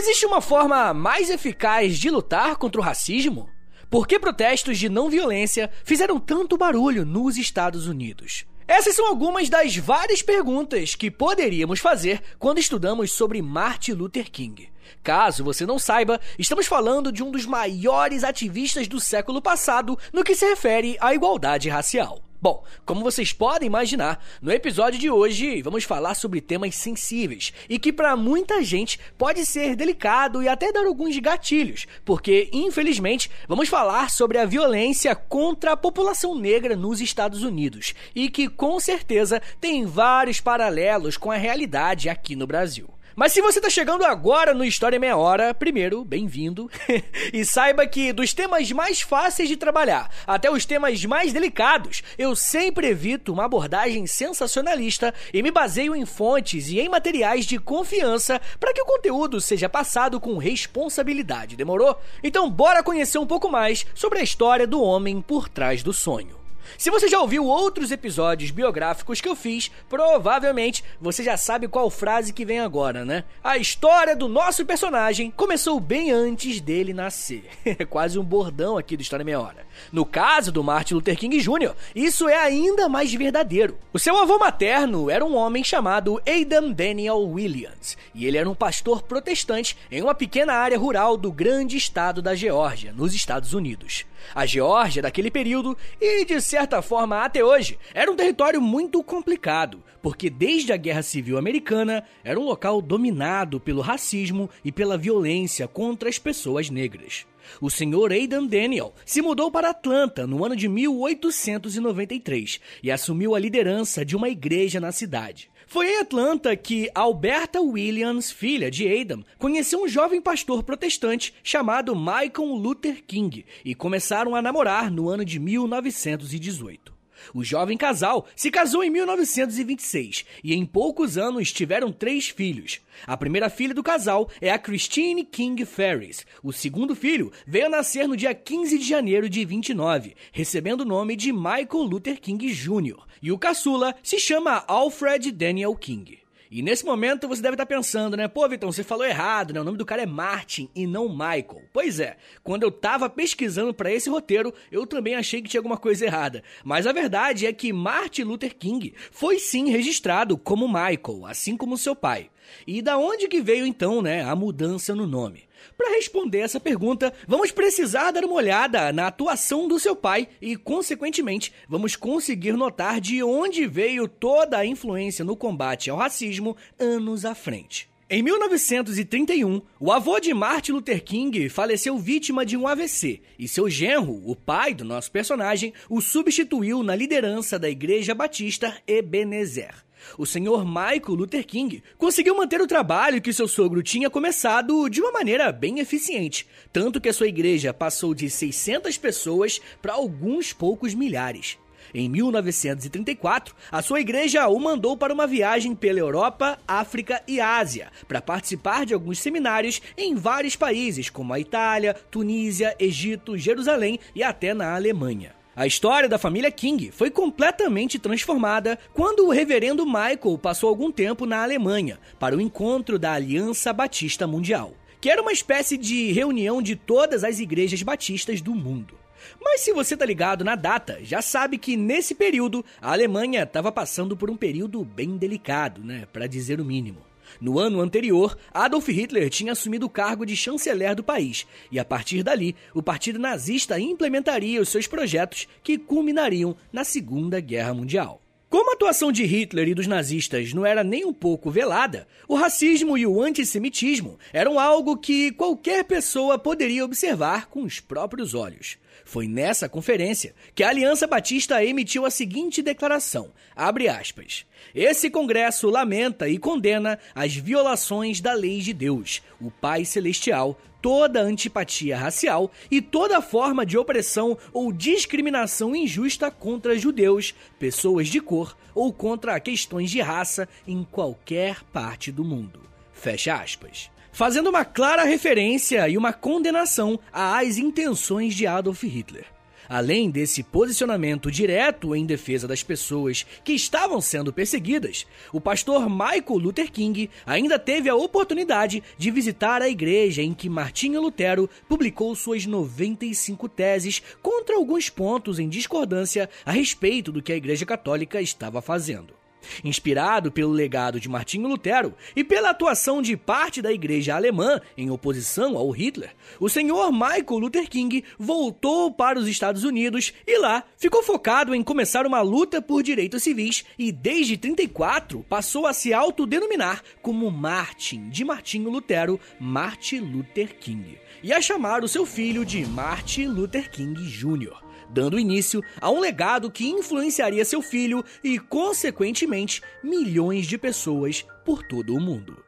Existe uma forma mais eficaz de lutar contra o racismo? Por que protestos de não violência fizeram tanto barulho nos Estados Unidos? Essas são algumas das várias perguntas que poderíamos fazer quando estudamos sobre Martin Luther King. Caso você não saiba, estamos falando de um dos maiores ativistas do século passado no que se refere à igualdade racial. Bom, como vocês podem imaginar, no episódio de hoje vamos falar sobre temas sensíveis e que para muita gente pode ser delicado e até dar alguns gatilhos, porque infelizmente vamos falar sobre a violência contra a população negra nos Estados Unidos e que com certeza tem vários paralelos com a realidade aqui no Brasil. Mas se você está chegando agora no História Meia Hora, primeiro, bem-vindo. e saiba que dos temas mais fáceis de trabalhar até os temas mais delicados, eu sempre evito uma abordagem sensacionalista e me baseio em fontes e em materiais de confiança para que o conteúdo seja passado com responsabilidade, demorou? Então bora conhecer um pouco mais sobre a história do homem por trás do sonho. Se você já ouviu outros episódios biográficos que eu fiz, provavelmente você já sabe qual frase que vem agora, né? A história do nosso personagem começou bem antes dele nascer. É quase um bordão aqui do História Meia Hora. No caso do Martin Luther King Jr., isso é ainda mais verdadeiro. O seu avô materno era um homem chamado Adam Daniel Williams, e ele era um pastor protestante em uma pequena área rural do grande estado da Geórgia, nos Estados Unidos. A Geórgia, daquele período, e de certa forma até hoje, era um território muito complicado, porque desde a Guerra Civil Americana era um local dominado pelo racismo e pela violência contra as pessoas negras. O senhor Aidan Daniel se mudou para Atlanta no ano de 1893 e assumiu a liderança de uma igreja na cidade. Foi em Atlanta que Alberta Williams, filha de Adam, conheceu um jovem pastor protestante chamado Michael Luther King e começaram a namorar no ano de 1918. O jovem casal se casou em 1926 e em poucos anos tiveram três filhos. A primeira filha do casal é a Christine King Ferris. O segundo filho veio a nascer no dia 15 de janeiro de 29, recebendo o nome de Michael Luther King Jr. E o caçula se chama Alfred Daniel King. E nesse momento você deve estar pensando, né? Pô, Vitão, você falou errado, né? O nome do cara é Martin e não Michael. Pois é, quando eu tava pesquisando para esse roteiro, eu também achei que tinha alguma coisa errada. Mas a verdade é que Martin Luther King foi sim registrado como Michael, assim como seu pai. E da onde que veio então, né, a mudança no nome? Para responder essa pergunta, vamos precisar dar uma olhada na atuação do seu pai e, consequentemente, vamos conseguir notar de onde veio toda a influência no combate ao racismo anos à frente. Em 1931, o avô de Martin Luther King faleceu vítima de um AVC e seu genro, o pai do nosso personagem, o substituiu na liderança da Igreja Batista Ebenezer. O senhor Michael Luther King conseguiu manter o trabalho que seu sogro tinha começado de uma maneira bem eficiente, tanto que a sua igreja passou de 600 pessoas para alguns poucos milhares. Em 1934, a sua igreja o mandou para uma viagem pela Europa, África e Ásia, para participar de alguns seminários em vários países, como a Itália, Tunísia, Egito, Jerusalém e até na Alemanha. A história da família King foi completamente transformada quando o reverendo Michael passou algum tempo na Alemanha para o encontro da Aliança Batista Mundial, que era uma espécie de reunião de todas as igrejas batistas do mundo. Mas se você tá ligado na data, já sabe que nesse período a Alemanha estava passando por um período bem delicado, né, para dizer o mínimo. No ano anterior, Adolf Hitler tinha assumido o cargo de chanceler do país, e a partir dali, o partido nazista implementaria os seus projetos que culminariam na Segunda Guerra Mundial. Como a atuação de Hitler e dos nazistas não era nem um pouco velada, o racismo e o antissemitismo eram algo que qualquer pessoa poderia observar com os próprios olhos. Foi nessa conferência que a Aliança Batista emitiu a seguinte declaração: aspas. Esse congresso lamenta e condena as violações da lei de Deus, o Pai celestial, toda antipatia racial e toda forma de opressão ou discriminação injusta contra judeus, pessoas de cor ou contra questões de raça em qualquer parte do mundo. Fecha aspas fazendo uma clara referência e uma condenação às intenções de Adolf Hitler. Além desse posicionamento direto em defesa das pessoas que estavam sendo perseguidas, o pastor Michael Luther King ainda teve a oportunidade de visitar a igreja em que Martinho Lutero publicou suas 95 teses contra alguns pontos em discordância a respeito do que a Igreja Católica estava fazendo. Inspirado pelo legado de Martinho Lutero e pela atuação de parte da igreja alemã em oposição ao Hitler, o senhor Michael Luther King voltou para os Estados Unidos e lá ficou focado em começar uma luta por direitos civis e desde 34 passou a se autodenominar como Martin de Martinho Lutero, Martin Luther King, e a chamar o seu filho de Martin Luther King Jr dando início a um legado que influenciaria seu filho e, consequentemente, milhões de pessoas por todo o mundo.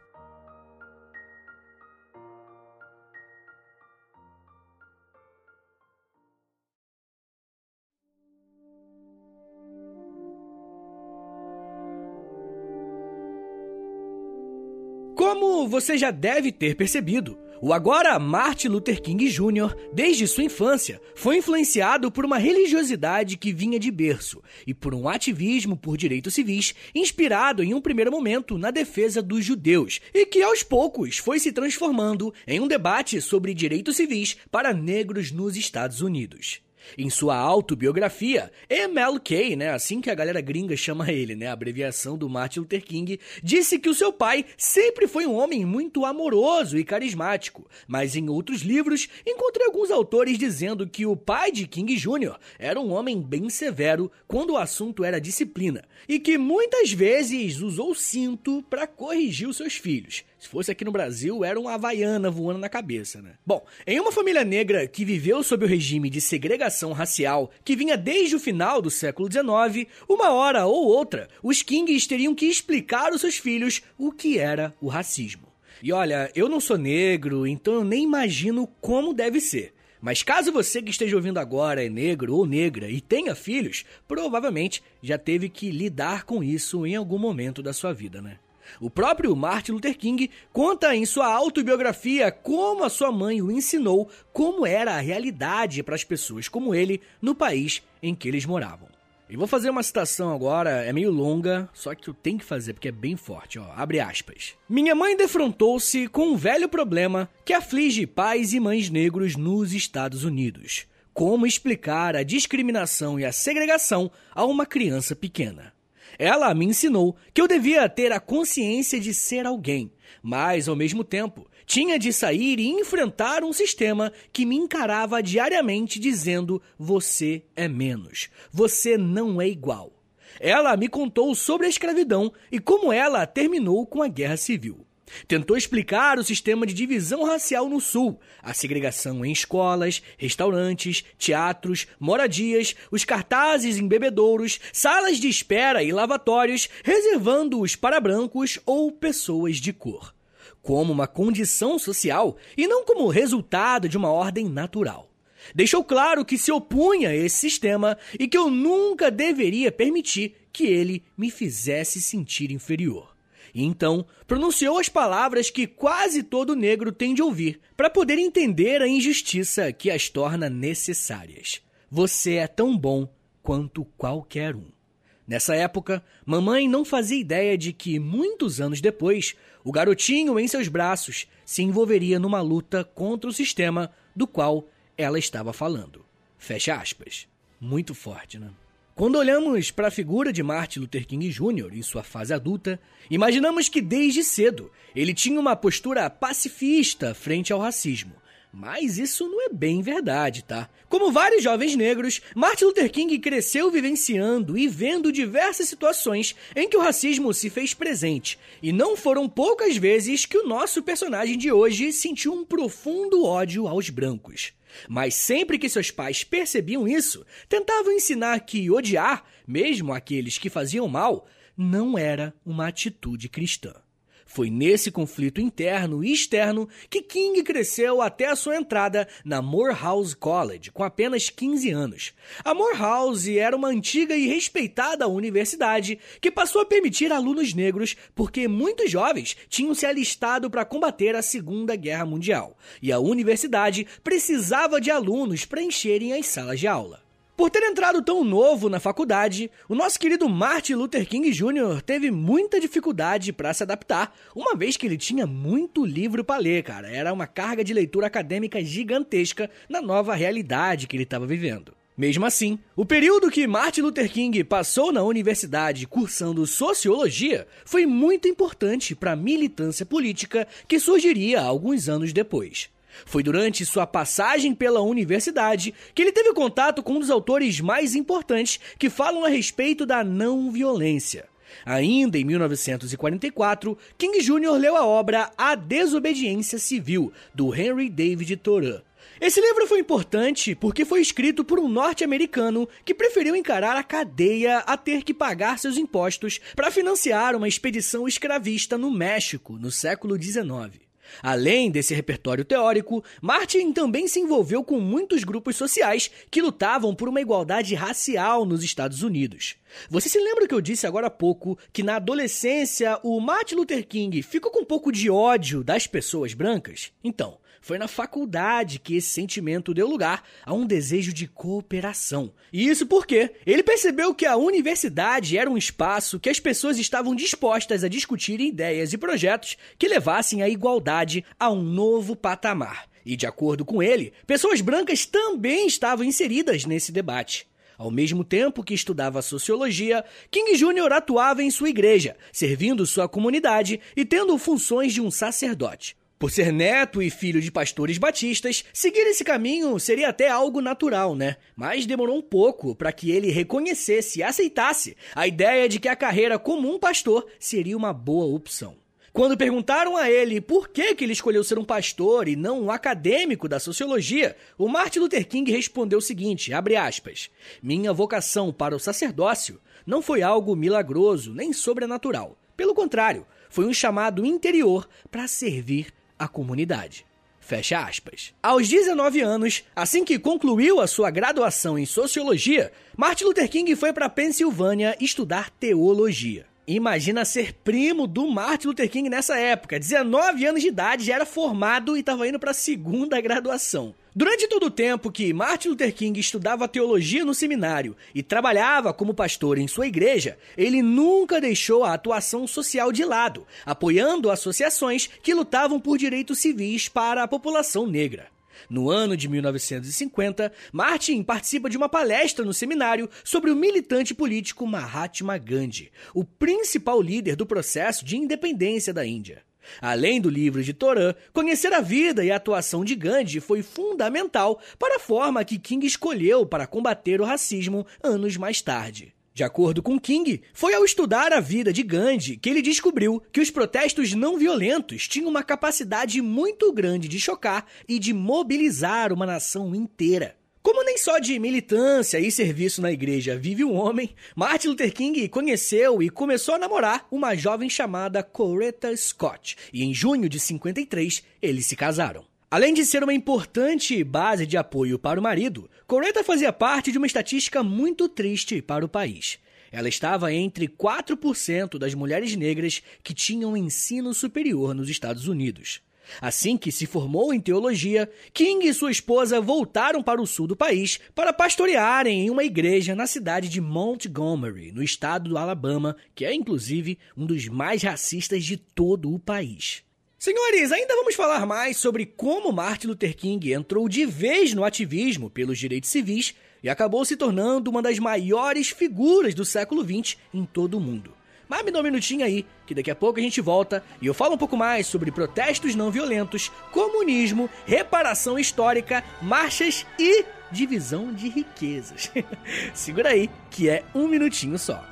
Como você já deve ter percebido, o agora Martin Luther King Jr., desde sua infância, foi influenciado por uma religiosidade que vinha de berço e por um ativismo por direitos civis inspirado em um primeiro momento na defesa dos judeus e que aos poucos foi se transformando em um debate sobre direitos civis para negros nos Estados Unidos. Em sua autobiografia, MLK, né, assim que a galera gringa chama ele, né, abreviação do Martin Luther King, disse que o seu pai sempre foi um homem muito amoroso e carismático, mas em outros livros encontrei alguns autores dizendo que o pai de King Jr. era um homem bem severo quando o assunto era disciplina e que muitas vezes usou cinto para corrigir os seus filhos. Se fosse aqui no Brasil, era uma havaiana voando na cabeça, né? Bom, em uma família negra que viveu sob o regime de segregação racial que vinha desde o final do século XIX, uma hora ou outra, os Kings teriam que explicar aos seus filhos o que era o racismo. E olha, eu não sou negro, então eu nem imagino como deve ser. Mas caso você que esteja ouvindo agora é negro ou negra e tenha filhos, provavelmente já teve que lidar com isso em algum momento da sua vida, né? O próprio Martin Luther King conta em sua autobiografia como a sua mãe o ensinou como era a realidade para as pessoas como ele no país em que eles moravam. E vou fazer uma citação agora, é meio longa, só que eu tenho que fazer porque é bem forte, ó. Abre aspas. Minha mãe defrontou-se com um velho problema que aflige pais e mães negros nos Estados Unidos. Como explicar a discriminação e a segregação a uma criança pequena? Ela me ensinou que eu devia ter a consciência de ser alguém, mas ao mesmo tempo tinha de sair e enfrentar um sistema que me encarava diariamente dizendo: você é menos, você não é igual. Ela me contou sobre a escravidão e como ela terminou com a guerra civil. Tentou explicar o sistema de divisão racial no Sul, a segregação em escolas, restaurantes, teatros, moradias, os cartazes em bebedouros, salas de espera e lavatórios, reservando-os para brancos ou pessoas de cor, como uma condição social e não como resultado de uma ordem natural. Deixou claro que se opunha a esse sistema e que eu nunca deveria permitir que ele me fizesse sentir inferior. E então pronunciou as palavras que quase todo negro tem de ouvir para poder entender a injustiça que as torna necessárias. Você é tão bom quanto qualquer um. Nessa época, mamãe não fazia ideia de que, muitos anos depois, o garotinho em seus braços se envolveria numa luta contra o sistema do qual ela estava falando. Fecha aspas. Muito forte, né? Quando olhamos para a figura de Martin Luther King Jr. em sua fase adulta, imaginamos que desde cedo ele tinha uma postura pacifista frente ao racismo. Mas isso não é bem verdade, tá? Como vários jovens negros, Martin Luther King cresceu vivenciando e vendo diversas situações em que o racismo se fez presente, e não foram poucas vezes que o nosso personagem de hoje sentiu um profundo ódio aos brancos. Mas sempre que seus pais percebiam isso, tentavam ensinar que odiar, mesmo aqueles que faziam mal, não era uma atitude cristã. Foi nesse conflito interno e externo que King cresceu até a sua entrada na Morehouse College, com apenas 15 anos. A Morehouse era uma antiga e respeitada universidade que passou a permitir alunos negros porque muitos jovens tinham se alistado para combater a Segunda Guerra Mundial, e a universidade precisava de alunos para encherem as salas de aula. Por ter entrado tão novo na faculdade, o nosso querido Martin Luther King Jr. teve muita dificuldade para se adaptar, uma vez que ele tinha muito livro para ler, cara. Era uma carga de leitura acadêmica gigantesca na nova realidade que ele estava vivendo. Mesmo assim, o período que Martin Luther King passou na universidade cursando sociologia foi muito importante para a militância política que surgiria alguns anos depois. Foi durante sua passagem pela universidade que ele teve contato com um dos autores mais importantes que falam a respeito da não violência. Ainda em 1944, King Jr. leu a obra A Desobediência Civil, do Henry David Thoreau. Esse livro foi importante porque foi escrito por um norte-americano que preferiu encarar a cadeia a ter que pagar seus impostos para financiar uma expedição escravista no México no século XIX. Além desse repertório teórico, Martin também se envolveu com muitos grupos sociais que lutavam por uma igualdade racial nos Estados Unidos. Você se lembra que eu disse agora há pouco que na adolescência o Martin Luther King ficou com um pouco de ódio das pessoas brancas? Então, foi na faculdade que esse sentimento deu lugar a um desejo de cooperação. E isso porque ele percebeu que a universidade era um espaço que as pessoas estavam dispostas a discutir ideias e projetos que levassem a igualdade a um novo patamar. E de acordo com ele, pessoas brancas também estavam inseridas nesse debate. Ao mesmo tempo que estudava sociologia, King Jr. atuava em sua igreja, servindo sua comunidade e tendo funções de um sacerdote. Por ser neto e filho de pastores batistas, seguir esse caminho seria até algo natural, né? Mas demorou um pouco para que ele reconhecesse e aceitasse a ideia de que a carreira como um pastor seria uma boa opção. Quando perguntaram a ele por que, que ele escolheu ser um pastor e não um acadêmico da sociologia, o Martin Luther King respondeu o seguinte, aspas, Minha vocação para o sacerdócio não foi algo milagroso nem sobrenatural. Pelo contrário, foi um chamado interior para servir a comunidade. Fecha aspas. Aos 19 anos, assim que concluiu a sua graduação em sociologia, Martin Luther King foi para Pensilvânia estudar teologia. Imagina ser primo do Martin Luther King nessa época. 19 anos de idade, já era formado e estava indo para a segunda graduação. Durante todo o tempo que Martin Luther King estudava teologia no seminário e trabalhava como pastor em sua igreja, ele nunca deixou a atuação social de lado, apoiando associações que lutavam por direitos civis para a população negra. No ano de 1950, Martin participa de uma palestra no seminário sobre o militante político Mahatma Gandhi, o principal líder do processo de independência da Índia. Além do livro de Torã, conhecer a vida e a atuação de Gandhi foi fundamental para a forma que King escolheu para combater o racismo anos mais tarde. De acordo com King, foi ao estudar a vida de Gandhi que ele descobriu que os protestos não violentos tinham uma capacidade muito grande de chocar e de mobilizar uma nação inteira. Como nem só de militância e serviço na igreja vive um homem, Martin Luther King conheceu e começou a namorar uma jovem chamada Coretta Scott, e em junho de 53 eles se casaram. Além de ser uma importante base de apoio para o marido, Coretta fazia parte de uma estatística muito triste para o país. Ela estava entre 4% das mulheres negras que tinham ensino superior nos Estados Unidos. Assim que se formou em teologia, King e sua esposa voltaram para o sul do país para pastorearem em uma igreja na cidade de Montgomery, no estado do Alabama, que é inclusive um dos mais racistas de todo o país. Senhores, ainda vamos falar mais sobre como Martin Luther King entrou de vez no ativismo pelos direitos civis e acabou se tornando uma das maiores figuras do século XX em todo o mundo. Mas me dá um minutinho aí, que daqui a pouco a gente volta e eu falo um pouco mais sobre protestos não violentos, comunismo, reparação histórica, marchas e divisão de riquezas. Segura aí, que é um minutinho só.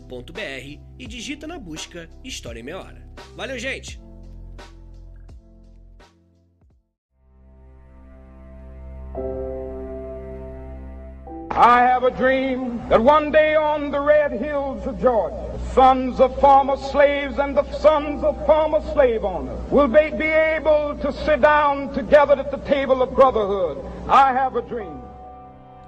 e digita na busca História em Meia Hora. Valeu, gente! I have a dream that one day on the red hills of Georgia, sons of former slaves and the sons of former slave owners will be, be able to sit down together at the table of brotherhood. I have a dream.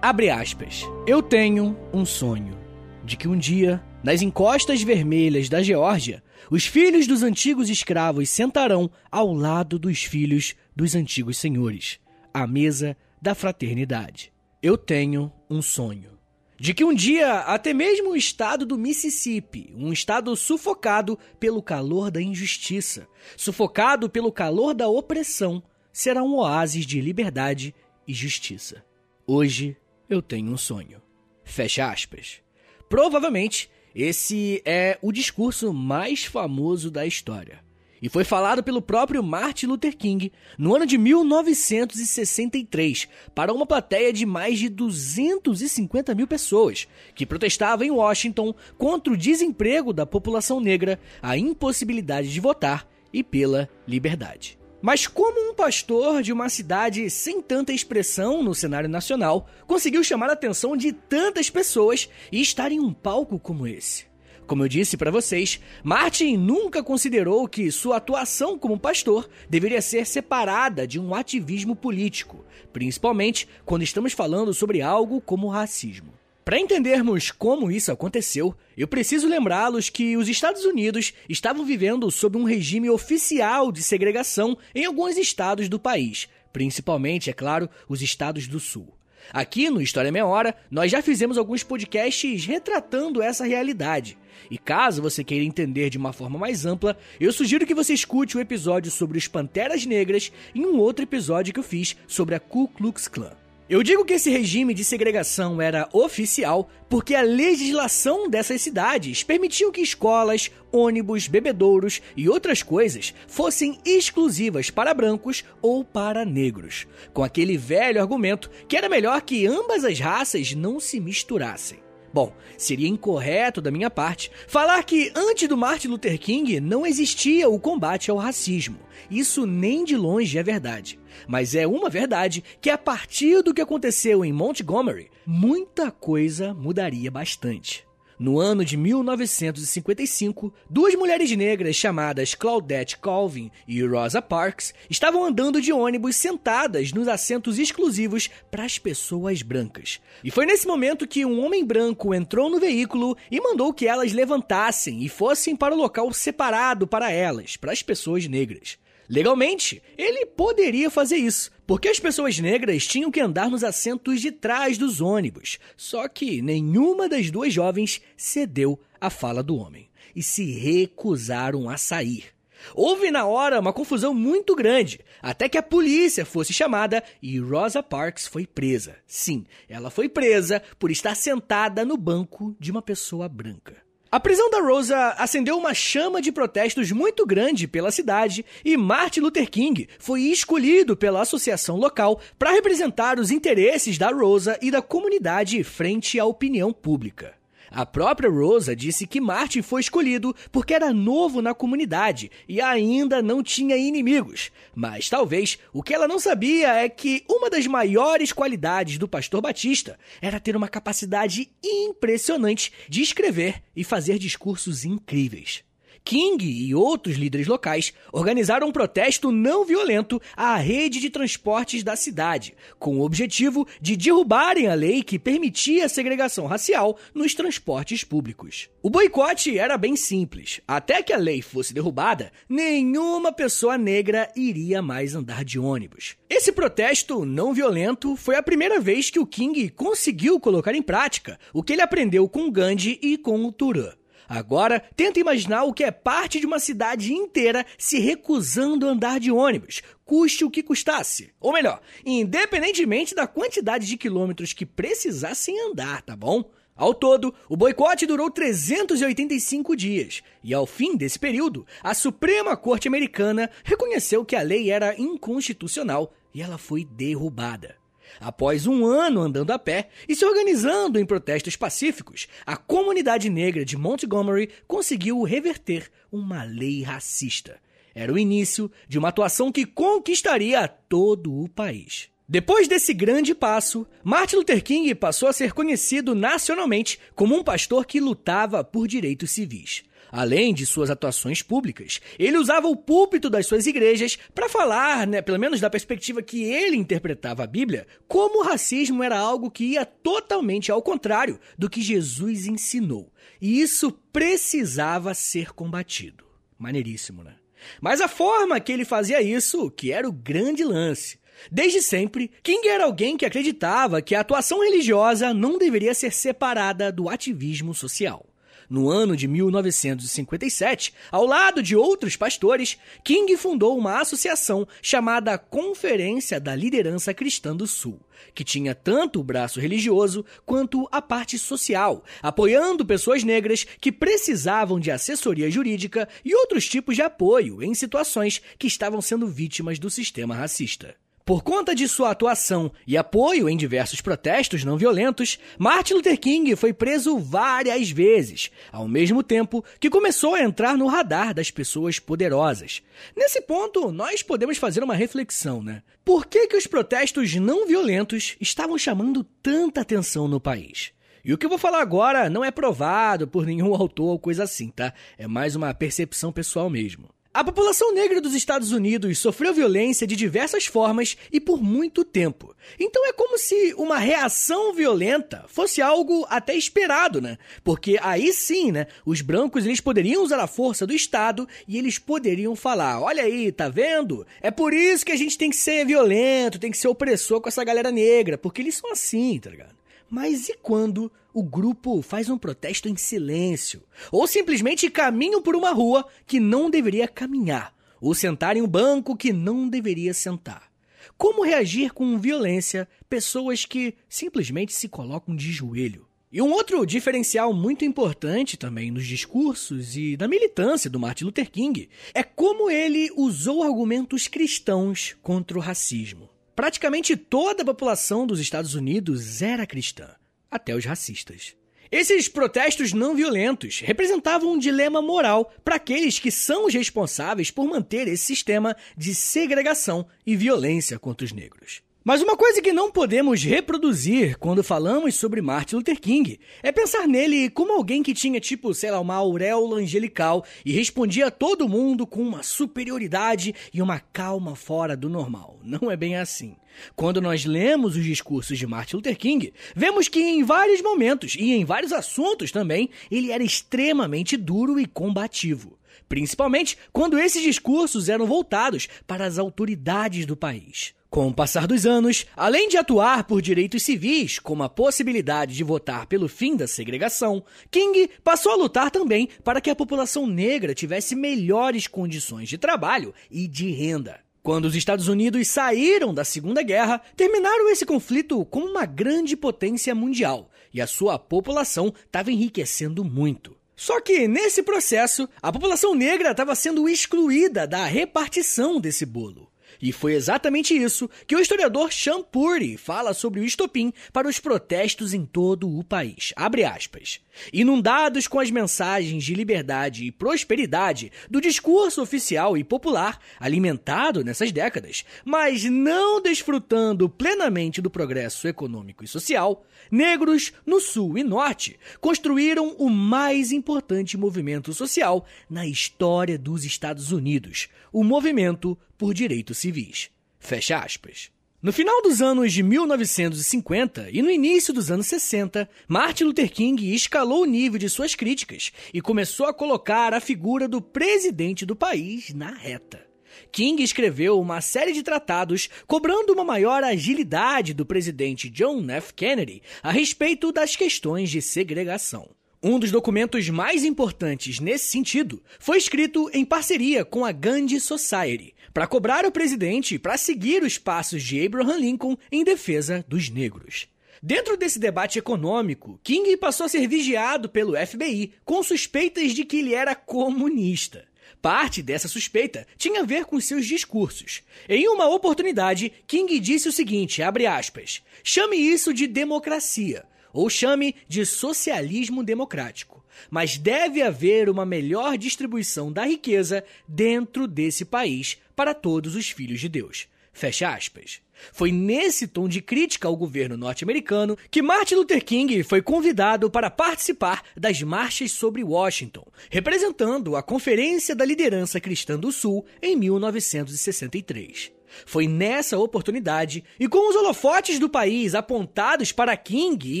Abre aspas. Eu tenho um sonho de que um dia, nas encostas vermelhas da Geórgia, os filhos dos antigos escravos sentarão ao lado dos filhos dos antigos senhores, à mesa da fraternidade. Eu tenho um sonho. De que um dia, até mesmo o estado do Mississippi, um estado sufocado pelo calor da injustiça, sufocado pelo calor da opressão, será um oásis de liberdade e justiça. Hoje eu tenho um sonho. Fecha aspas. Provavelmente, esse é o discurso mais famoso da história e foi falado pelo próprio Martin Luther King no ano de 1963 para uma plateia de mais de 250 mil pessoas que protestavam em Washington contra o desemprego da população negra, a impossibilidade de votar e pela liberdade. Mas como um pastor de uma cidade sem tanta expressão no cenário nacional conseguiu chamar a atenção de tantas pessoas e estar em um palco como esse? Como eu disse para vocês, Martin nunca considerou que sua atuação como pastor deveria ser separada de um ativismo político, principalmente quando estamos falando sobre algo como racismo. Para entendermos como isso aconteceu, eu preciso lembrá-los que os Estados Unidos estavam vivendo sob um regime oficial de segregação em alguns estados do país, principalmente, é claro, os estados do Sul. Aqui no História Meia Hora, nós já fizemos alguns podcasts retratando essa realidade. E caso você queira entender de uma forma mais ampla, eu sugiro que você escute o episódio sobre os Panteras Negras e um outro episódio que eu fiz sobre a Ku Klux Klan. Eu digo que esse regime de segregação era oficial porque a legislação dessas cidades permitiu que escolas, ônibus, bebedouros e outras coisas fossem exclusivas para brancos ou para negros, com aquele velho argumento que era melhor que ambas as raças não se misturassem. Bom, seria incorreto da minha parte falar que antes do Martin Luther King não existia o combate ao racismo. Isso nem de longe é verdade. Mas é uma verdade que a partir do que aconteceu em Montgomery, muita coisa mudaria bastante. No ano de 1955, duas mulheres negras chamadas Claudette Colvin e Rosa Parks estavam andando de ônibus sentadas nos assentos exclusivos para as pessoas brancas. E foi nesse momento que um homem branco entrou no veículo e mandou que elas levantassem e fossem para o local separado para elas, para as pessoas negras. Legalmente, ele poderia fazer isso, porque as pessoas negras tinham que andar nos assentos de trás dos ônibus. Só que nenhuma das duas jovens cedeu à fala do homem e se recusaram a sair. Houve na hora uma confusão muito grande, até que a polícia fosse chamada e Rosa Parks foi presa. Sim, ela foi presa por estar sentada no banco de uma pessoa branca. A prisão da Rosa acendeu uma chama de protestos muito grande pela cidade e Martin Luther King foi escolhido pela associação local para representar os interesses da Rosa e da comunidade frente à opinião pública. A própria Rosa disse que Martin foi escolhido porque era novo na comunidade e ainda não tinha inimigos. Mas talvez o que ela não sabia é que uma das maiores qualidades do pastor Batista era ter uma capacidade impressionante de escrever e fazer discursos incríveis. King e outros líderes locais organizaram um protesto não violento à rede de transportes da cidade, com o objetivo de derrubarem a lei que permitia a segregação racial nos transportes públicos. O boicote era bem simples. Até que a lei fosse derrubada, nenhuma pessoa negra iria mais andar de ônibus. Esse protesto não violento foi a primeira vez que o King conseguiu colocar em prática o que ele aprendeu com Gandhi e com o Turan. Agora, tenta imaginar o que é parte de uma cidade inteira se recusando a andar de ônibus, custe o que custasse. Ou melhor, independentemente da quantidade de quilômetros que precisassem andar, tá bom? Ao todo, o boicote durou 385 dias, e ao fim desse período, a Suprema Corte Americana reconheceu que a lei era inconstitucional e ela foi derrubada. Após um ano andando a pé e se organizando em protestos pacíficos, a comunidade negra de Montgomery conseguiu reverter uma lei racista. Era o início de uma atuação que conquistaria todo o país. Depois desse grande passo, Martin Luther King passou a ser conhecido nacionalmente como um pastor que lutava por direitos civis. Além de suas atuações públicas, ele usava o púlpito das suas igrejas para falar, né, pelo menos da perspectiva que ele interpretava a Bíblia, como o racismo era algo que ia totalmente ao contrário do que Jesus ensinou. E isso precisava ser combatido. Maneiríssimo, né? Mas a forma que ele fazia isso, que era o grande lance. Desde sempre, King era alguém que acreditava que a atuação religiosa não deveria ser separada do ativismo social. No ano de 1957, ao lado de outros pastores, King fundou uma associação chamada Conferência da Liderança Cristã do Sul, que tinha tanto o braço religioso quanto a parte social, apoiando pessoas negras que precisavam de assessoria jurídica e outros tipos de apoio em situações que estavam sendo vítimas do sistema racista. Por conta de sua atuação e apoio em diversos protestos não violentos, Martin Luther King foi preso várias vezes, ao mesmo tempo que começou a entrar no radar das pessoas poderosas. Nesse ponto, nós podemos fazer uma reflexão, né? Por que, que os protestos não violentos estavam chamando tanta atenção no país? E o que eu vou falar agora não é provado por nenhum autor ou coisa assim, tá? É mais uma percepção pessoal mesmo. A população negra dos Estados Unidos sofreu violência de diversas formas e por muito tempo. Então é como se uma reação violenta fosse algo até esperado, né? Porque aí sim, né, os brancos eles poderiam usar a força do Estado e eles poderiam falar: "Olha aí, tá vendo? É por isso que a gente tem que ser violento, tem que ser opressor com essa galera negra, porque eles são assim, tá ligado? Mas e quando o grupo faz um protesto em silêncio? Ou simplesmente caminham por uma rua que não deveria caminhar? Ou sentar em um banco que não deveria sentar? Como reagir com violência pessoas que simplesmente se colocam de joelho? E um outro diferencial muito importante também nos discursos e na militância do Martin Luther King é como ele usou argumentos cristãos contra o racismo. Praticamente toda a população dos Estados Unidos era cristã, até os racistas. Esses protestos não violentos representavam um dilema moral para aqueles que são os responsáveis por manter esse sistema de segregação e violência contra os negros. Mas uma coisa que não podemos reproduzir quando falamos sobre Martin Luther King é pensar nele como alguém que tinha, tipo, sei lá, uma auréola angelical e respondia a todo mundo com uma superioridade e uma calma fora do normal. Não é bem assim. Quando nós lemos os discursos de Martin Luther King, vemos que em vários momentos e em vários assuntos também, ele era extremamente duro e combativo principalmente quando esses discursos eram voltados para as autoridades do país. Com o passar dos anos, além de atuar por direitos civis, como a possibilidade de votar pelo fim da segregação, King passou a lutar também para que a população negra tivesse melhores condições de trabalho e de renda. Quando os Estados Unidos saíram da Segunda Guerra, terminaram esse conflito como uma grande potência mundial e a sua população estava enriquecendo muito. Só que nesse processo, a população negra estava sendo excluída da repartição desse bolo. E foi exatamente isso que o historiador Purdy fala sobre o estopim para os protestos em todo o país. Abre aspas. Inundados com as mensagens de liberdade e prosperidade do discurso oficial e popular, alimentado nessas décadas, mas não desfrutando plenamente do progresso econômico e social, negros no sul e norte construíram o mais importante movimento social na história dos Estados Unidos, o movimento por direitos civis. Fecha aspas. No final dos anos de 1950 e no início dos anos 60, Martin Luther King escalou o nível de suas críticas e começou a colocar a figura do presidente do país na reta. King escreveu uma série de tratados cobrando uma maior agilidade do presidente John F. Kennedy a respeito das questões de segregação. Um dos documentos mais importantes nesse sentido foi escrito em parceria com a Gandhi Society, para cobrar o presidente para seguir os passos de Abraham Lincoln em defesa dos negros. Dentro desse debate econômico, King passou a ser vigiado pelo FBI com suspeitas de que ele era comunista. Parte dessa suspeita tinha a ver com seus discursos. Em uma oportunidade, King disse o seguinte, aspas, chame isso de democracia, ou chame de socialismo democrático. Mas deve haver uma melhor distribuição da riqueza dentro desse país para todos os filhos de Deus. Fecha aspas. Foi nesse tom de crítica ao governo norte-americano que Martin Luther King foi convidado para participar das marchas sobre Washington, representando a Conferência da Liderança Cristã do Sul em 1963. Foi nessa oportunidade, e com os holofotes do país apontados para King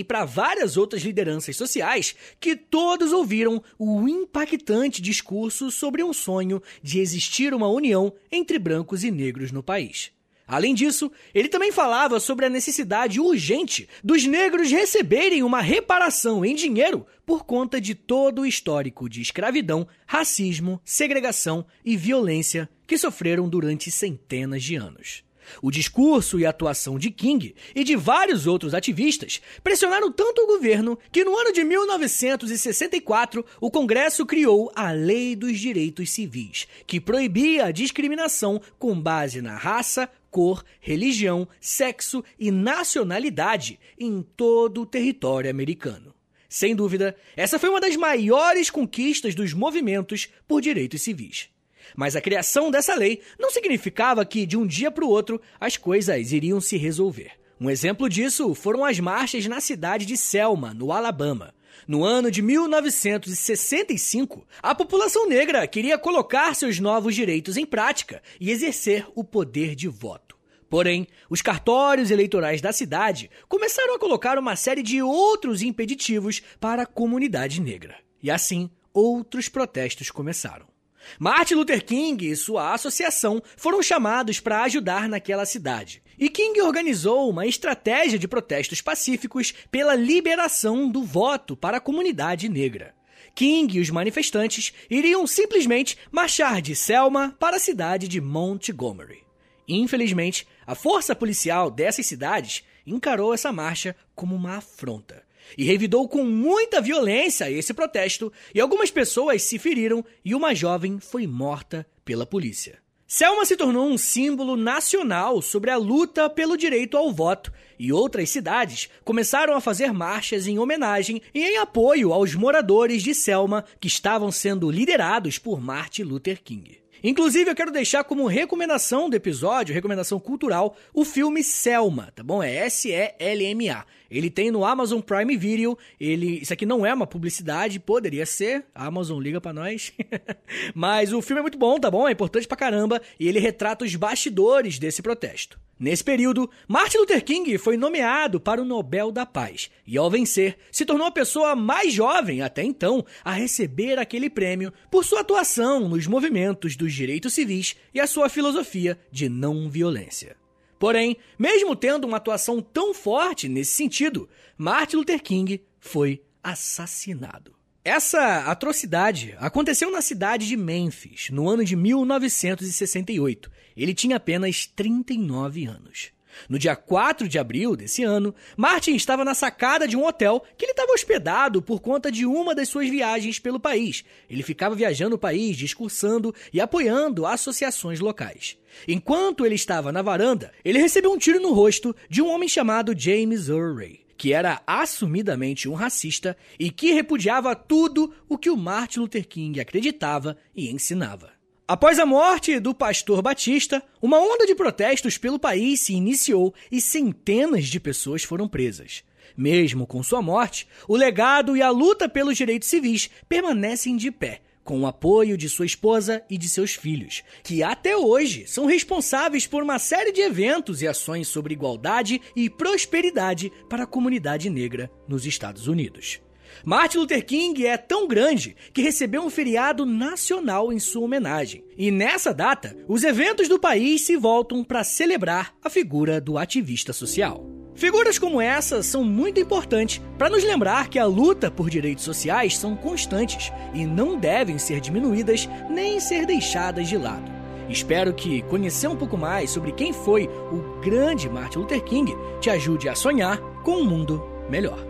e para várias outras lideranças sociais, que todos ouviram o impactante discurso sobre um sonho de existir uma união entre brancos e negros no país. Além disso, ele também falava sobre a necessidade urgente dos negros receberem uma reparação em dinheiro por conta de todo o histórico de escravidão, racismo, segregação e violência que sofreram durante centenas de anos. O discurso e a atuação de King e de vários outros ativistas pressionaram tanto o governo que no ano de 1964 o Congresso criou a Lei dos Direitos Civis, que proibia a discriminação com base na raça, cor, religião, sexo e nacionalidade em todo o território americano. Sem dúvida, essa foi uma das maiores conquistas dos movimentos por direitos civis. Mas a criação dessa lei não significava que, de um dia para o outro, as coisas iriam se resolver. Um exemplo disso foram as marchas na cidade de Selma, no Alabama. No ano de 1965, a população negra queria colocar seus novos direitos em prática e exercer o poder de voto. Porém, os cartórios eleitorais da cidade começaram a colocar uma série de outros impeditivos para a comunidade negra. E assim, outros protestos começaram. Martin Luther King e sua associação foram chamados para ajudar naquela cidade. E King organizou uma estratégia de protestos pacíficos pela liberação do voto para a comunidade negra. King e os manifestantes iriam simplesmente marchar de Selma para a cidade de Montgomery. Infelizmente, a força policial dessas cidades encarou essa marcha como uma afronta e revidou com muita violência esse protesto, e algumas pessoas se feriram e uma jovem foi morta pela polícia. Selma se tornou um símbolo nacional sobre a luta pelo direito ao voto, e outras cidades começaram a fazer marchas em homenagem e em apoio aos moradores de Selma que estavam sendo liderados por Martin Luther King. Inclusive, eu quero deixar como recomendação do episódio, recomendação cultural, o filme Selma, tá bom? É S-E-L-M-A. Ele tem no Amazon Prime Video. Ele, isso aqui não é uma publicidade, poderia ser. Amazon liga para nós. Mas o filme é muito bom, tá bom? É importante pra caramba e ele retrata os bastidores desse protesto. Nesse período, Martin Luther King foi nomeado para o Nobel da Paz e, ao vencer, se tornou a pessoa mais jovem até então a receber aquele prêmio por sua atuação nos movimentos dos direitos civis e a sua filosofia de não violência. Porém, mesmo tendo uma atuação tão forte nesse sentido, Martin Luther King foi assassinado. Essa atrocidade aconteceu na cidade de Memphis, no ano de 1968. Ele tinha apenas 39 anos. No dia 4 de abril desse ano, Martin estava na sacada de um hotel que ele estava hospedado por conta de uma das suas viagens pelo país. Ele ficava viajando o país, discursando e apoiando associações locais. Enquanto ele estava na varanda, ele recebeu um tiro no rosto de um homem chamado James Urray, que era assumidamente um racista e que repudiava tudo o que o Martin Luther King acreditava e ensinava. Após a morte do pastor Batista, uma onda de protestos pelo país se iniciou e centenas de pessoas foram presas. Mesmo com sua morte, o legado e a luta pelos direitos civis permanecem de pé, com o apoio de sua esposa e de seus filhos, que até hoje são responsáveis por uma série de eventos e ações sobre igualdade e prosperidade para a comunidade negra nos Estados Unidos. Martin Luther King é tão grande que recebeu um feriado nacional em sua homenagem. E nessa data, os eventos do país se voltam para celebrar a figura do ativista social. Figuras como essa são muito importantes para nos lembrar que a luta por direitos sociais são constantes e não devem ser diminuídas nem ser deixadas de lado. Espero que conhecer um pouco mais sobre quem foi o grande Martin Luther King te ajude a sonhar com um mundo melhor.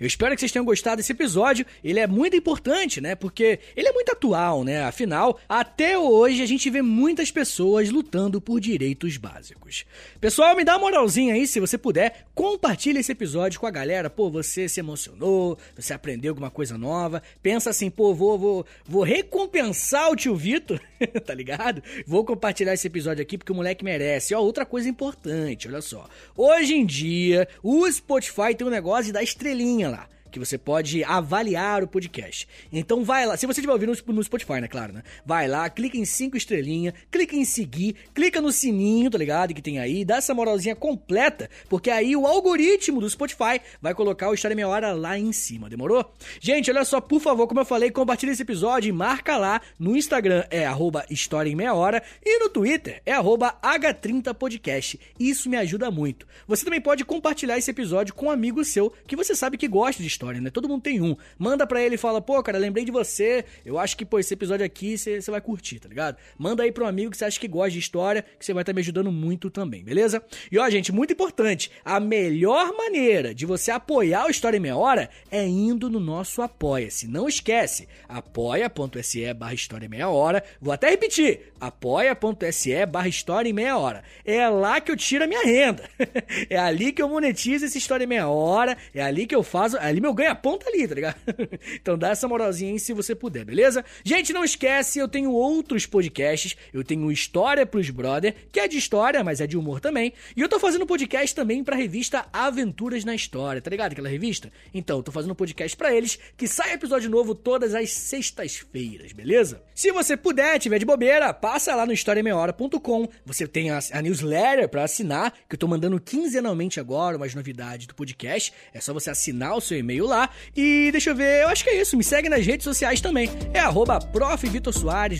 Eu espero que vocês tenham gostado desse episódio. Ele é muito importante, né? Porque ele é muito atual, né? Afinal, até hoje a gente vê muitas pessoas lutando por direitos básicos. Pessoal, me dá uma moralzinha aí, se você puder, compartilha esse episódio com a galera. Pô, você se emocionou, você aprendeu alguma coisa nova. Pensa assim, pô, vou, vou, vou recompensar o tio Vitor, tá ligado? Vou compartilhar esse episódio aqui porque o moleque merece. Ó, outra coisa importante, olha só. Hoje em dia, o Spotify tem um negócio de dar estrelinha lá que você pode avaliar o podcast. Então vai lá, se você estiver ouvindo no Spotify, né, claro, né? Vai lá, clica em cinco estrelinhas, clica em seguir, clica no sininho, tá ligado? Que tem aí, dá essa moralzinha completa, porque aí o algoritmo do Spotify vai colocar o História Meia Hora lá em cima, demorou? Gente, olha só, por favor, como eu falei, compartilha esse episódio e marca lá no Instagram, é arroba História em Meia Hora, e no Twitter é arroba H30podcast. Isso me ajuda muito. Você também pode compartilhar esse episódio com um amigo seu que você sabe que gosta de história história, né? Todo mundo tem um. Manda pra ele e fala, pô, cara, lembrei de você. Eu acho que, pô, esse episódio aqui você vai curtir, tá ligado? Manda aí pro amigo que você acha que gosta de história, que você vai estar tá me ajudando muito também, beleza? E ó, gente, muito importante, a melhor maneira de você apoiar o História em Meia Hora é indo no nosso Apoia-se. Não esquece, apoia.se barra História em Meia Hora. Vou até repetir, apoia.se barra História em Meia Hora. É lá que eu tiro a minha renda. é ali que eu monetizo esse História em Meia Hora, é ali que eu faço, é ali meu ganha-ponta ali, tá ligado? então dá essa moralzinha aí se você puder, beleza? Gente, não esquece, eu tenho outros podcasts. Eu tenho História pros Brother, que é de história, mas é de humor também. E eu tô fazendo podcast também pra revista Aventuras na História, tá ligado? Aquela revista? Então, eu tô fazendo podcast para eles, que sai episódio novo todas as sextas-feiras, beleza? Se você puder, tiver de bobeira, passa lá no historiameiahora.com. Você tem a, a newsletter para assinar, que eu tô mandando quinzenalmente agora, umas novidades do podcast. É só você assinar o seu e-mail lá. E deixa eu ver, eu acho que é isso. Me segue nas redes sociais também. É arroba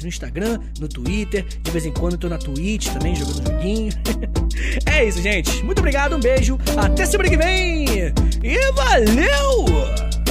no Instagram, no Twitter. De vez em quando eu tô na Twitch também, jogando joguinho. é isso, gente. Muito obrigado, um beijo. Até semana que vem. E valeu!